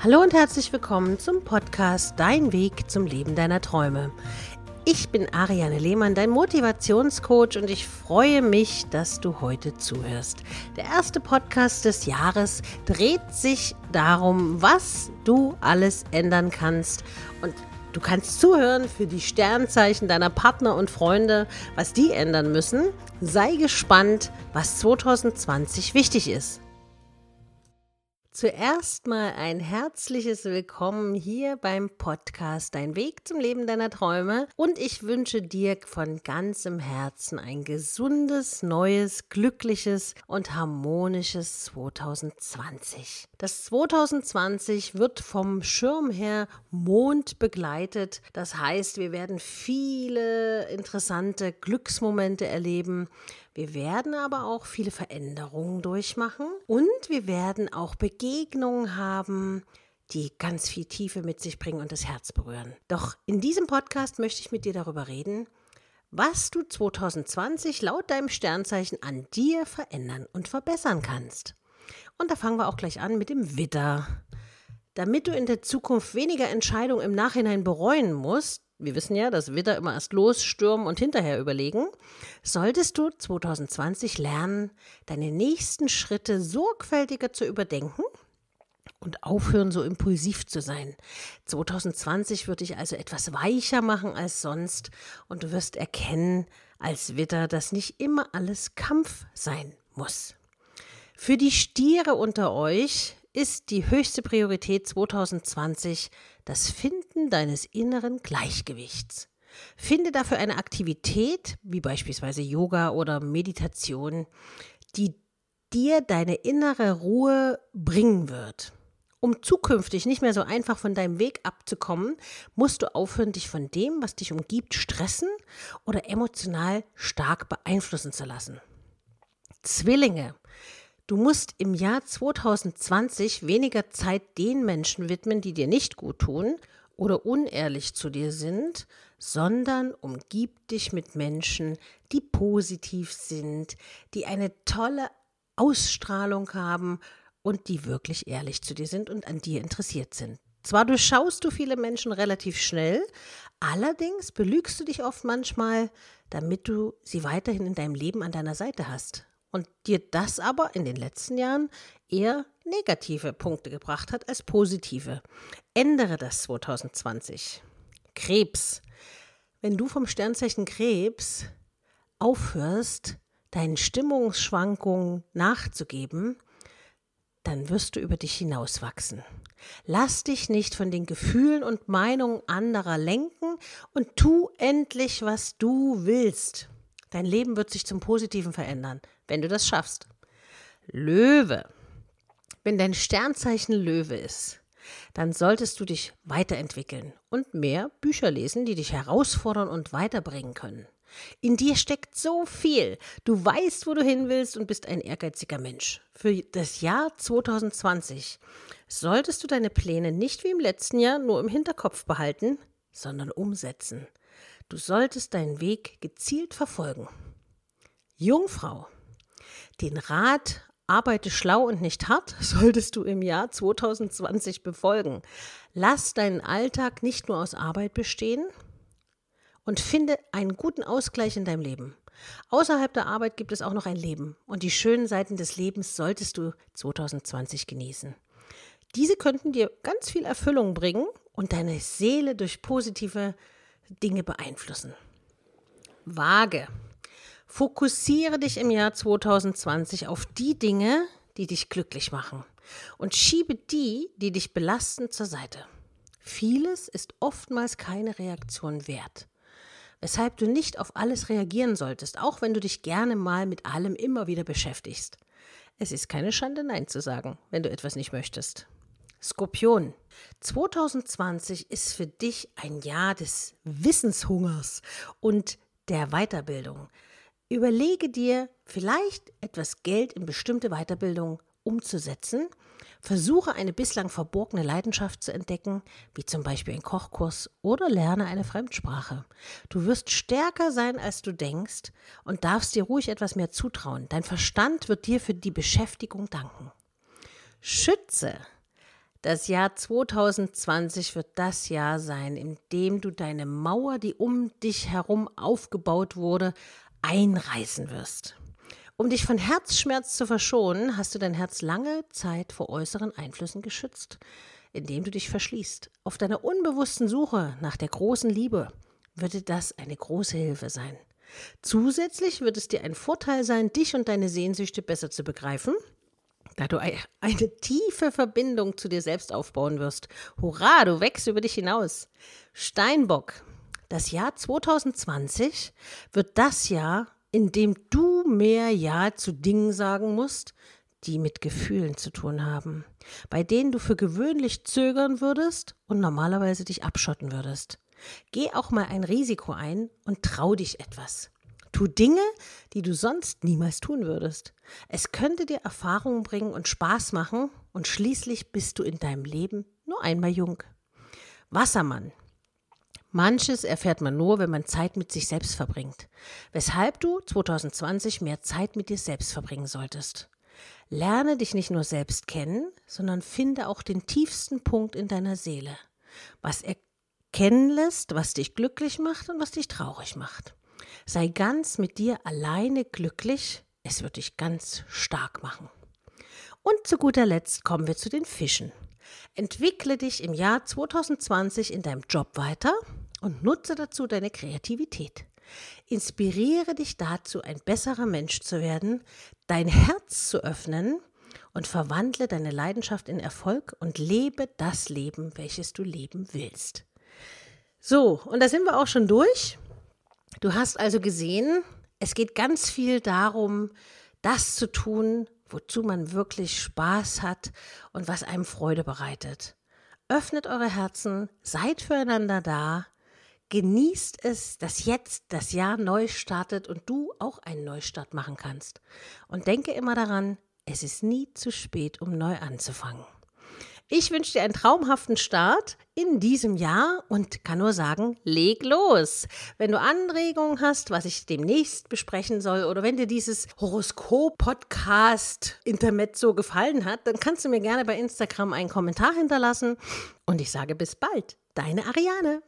Hallo und herzlich willkommen zum Podcast Dein Weg zum Leben deiner Träume. Ich bin Ariane Lehmann, dein Motivationscoach und ich freue mich, dass du heute zuhörst. Der erste Podcast des Jahres dreht sich darum, was du alles ändern kannst und Du kannst zuhören für die Sternzeichen deiner Partner und Freunde, was die ändern müssen. Sei gespannt, was 2020 wichtig ist. Zuerst mal ein herzliches Willkommen hier beim Podcast Dein Weg zum Leben deiner Träume und ich wünsche dir von ganzem Herzen ein gesundes, neues, glückliches und harmonisches 2020. Das 2020 wird vom Schirm her Mond begleitet. Das heißt, wir werden viele interessante Glücksmomente erleben. Wir werden aber auch viele Veränderungen durchmachen und wir werden auch Begegnungen haben, die ganz viel Tiefe mit sich bringen und das Herz berühren. Doch in diesem Podcast möchte ich mit dir darüber reden, was du 2020 laut deinem Sternzeichen an dir verändern und verbessern kannst. Und da fangen wir auch gleich an mit dem Widder. Damit du in der Zukunft weniger Entscheidungen im Nachhinein bereuen musst, wir wissen ja, dass Widder immer erst losstürmen und hinterher überlegen, solltest du 2020 lernen, deine nächsten Schritte sorgfältiger zu überdenken und aufhören, so impulsiv zu sein. 2020 wird dich also etwas weicher machen als sonst und du wirst erkennen als Widder, dass nicht immer alles Kampf sein muss. Für die Stiere unter euch ist die höchste Priorität 2020 das Finden deines inneren Gleichgewichts. Finde dafür eine Aktivität, wie beispielsweise Yoga oder Meditation, die dir deine innere Ruhe bringen wird. Um zukünftig nicht mehr so einfach von deinem Weg abzukommen, musst du aufhören, dich von dem, was dich umgibt, stressen oder emotional stark beeinflussen zu lassen. Zwillinge, Du musst im Jahr 2020 weniger Zeit den Menschen widmen, die dir nicht gut tun oder unehrlich zu dir sind, sondern umgib dich mit Menschen, die positiv sind, die eine tolle Ausstrahlung haben und die wirklich ehrlich zu dir sind und an dir interessiert sind. Zwar durchschaust du viele Menschen relativ schnell, allerdings belügst du dich oft manchmal, damit du sie weiterhin in deinem Leben an deiner Seite hast und dir das aber in den letzten Jahren eher negative Punkte gebracht hat als positive. Ändere das 2020. Krebs. Wenn du vom Sternzeichen Krebs aufhörst, deinen Stimmungsschwankungen nachzugeben, dann wirst du über dich hinauswachsen. Lass dich nicht von den Gefühlen und Meinungen anderer lenken und tu endlich, was du willst. Dein Leben wird sich zum Positiven verändern, wenn du das schaffst. Löwe. Wenn dein Sternzeichen Löwe ist, dann solltest du dich weiterentwickeln und mehr Bücher lesen, die dich herausfordern und weiterbringen können. In dir steckt so viel. Du weißt, wo du hin willst und bist ein ehrgeiziger Mensch. Für das Jahr 2020 solltest du deine Pläne nicht wie im letzten Jahr nur im Hinterkopf behalten, sondern umsetzen. Du solltest deinen Weg gezielt verfolgen. Jungfrau, den Rat Arbeite schlau und nicht hart solltest du im Jahr 2020 befolgen. Lass deinen Alltag nicht nur aus Arbeit bestehen und finde einen guten Ausgleich in deinem Leben. Außerhalb der Arbeit gibt es auch noch ein Leben und die schönen Seiten des Lebens solltest du 2020 genießen. Diese könnten dir ganz viel Erfüllung bringen und deine Seele durch positive Dinge beeinflussen. Waage. Fokussiere dich im Jahr 2020 auf die Dinge, die dich glücklich machen und schiebe die, die dich belasten, zur Seite. Vieles ist oftmals keine Reaktion wert, weshalb du nicht auf alles reagieren solltest, auch wenn du dich gerne mal mit allem immer wieder beschäftigst. Es ist keine Schande, Nein zu sagen, wenn du etwas nicht möchtest. Skorpion. 2020 ist für dich ein Jahr des Wissenshungers und der Weiterbildung. Überlege dir, vielleicht etwas Geld in bestimmte Weiterbildung umzusetzen. Versuche eine bislang verborgene Leidenschaft zu entdecken, wie zum Beispiel ein Kochkurs oder lerne eine Fremdsprache. Du wirst stärker sein, als du denkst und darfst dir ruhig etwas mehr zutrauen. Dein Verstand wird dir für die Beschäftigung danken. Schütze Das Jahr 2020 wird das Jahr sein, in dem du deine Mauer, die um dich herum aufgebaut wurde, einreißen wirst. Um dich von Herzschmerz zu verschonen, hast du dein Herz lange Zeit vor äußeren Einflüssen geschützt, indem du dich verschließt. Auf deiner unbewussten Suche nach der großen Liebe würde das eine große Hilfe sein. Zusätzlich wird es dir ein Vorteil sein, dich und deine Sehnsüchte besser zu begreifen da du eine tiefe Verbindung zu dir selbst aufbauen wirst. Hurra, du wächst über dich hinaus. Steinbock, das Jahr 2020 wird das Jahr, in dem du mehr Ja zu Dingen sagen musst, die mit Gefühlen zu tun haben, bei denen du für gewöhnlich zögern würdest und normalerweise dich abschotten würdest. Geh auch mal ein Risiko ein und trau dich etwas. Tu Dinge, die du sonst niemals tun würdest. Es könnte dir Erfahrungen bringen und Spaß machen und schließlich bist du in deinem Leben nur einmal jung. Wassermann. Manches erfährt man nur, wenn man Zeit mit sich selbst verbringt. Weshalb du 2020 mehr Zeit mit dir selbst verbringen solltest. Lerne dich nicht nur selbst kennen, sondern finde auch den tiefsten Punkt in deiner Seele, was erkennen lässt, was dich glücklich macht und was dich traurig macht. Sei ganz mit dir alleine glücklich, es wird dich ganz stark machen. Und zu guter Letzt kommen wir zu den Fischen. Entwickle dich im Jahr 2020 in deinem Job weiter und nutze dazu deine Kreativität. Inspiriere dich dazu, ein besserer Mensch zu werden, dein Herz zu öffnen und verwandle deine Leidenschaft in Erfolg und lebe das Leben, welches du leben willst. So, und da sind wir auch schon durch. Du hast also gesehen, es geht ganz viel darum, das zu tun, wozu man wirklich Spaß hat und was einem Freude bereitet. Öffnet eure Herzen, seid füreinander da, genießt es, dass jetzt das Jahr neu startet und du auch einen Neustart machen kannst. Und denke immer daran, es ist nie zu spät, um neu anzufangen. Ich wünsche dir einen traumhaften Start in diesem Jahr und kann nur sagen, leg los. Wenn du Anregungen hast, was ich demnächst besprechen soll oder wenn dir dieses Horoskop-Podcast Intermezzo gefallen hat, dann kannst du mir gerne bei Instagram einen Kommentar hinterlassen und ich sage bis bald. Deine Ariane.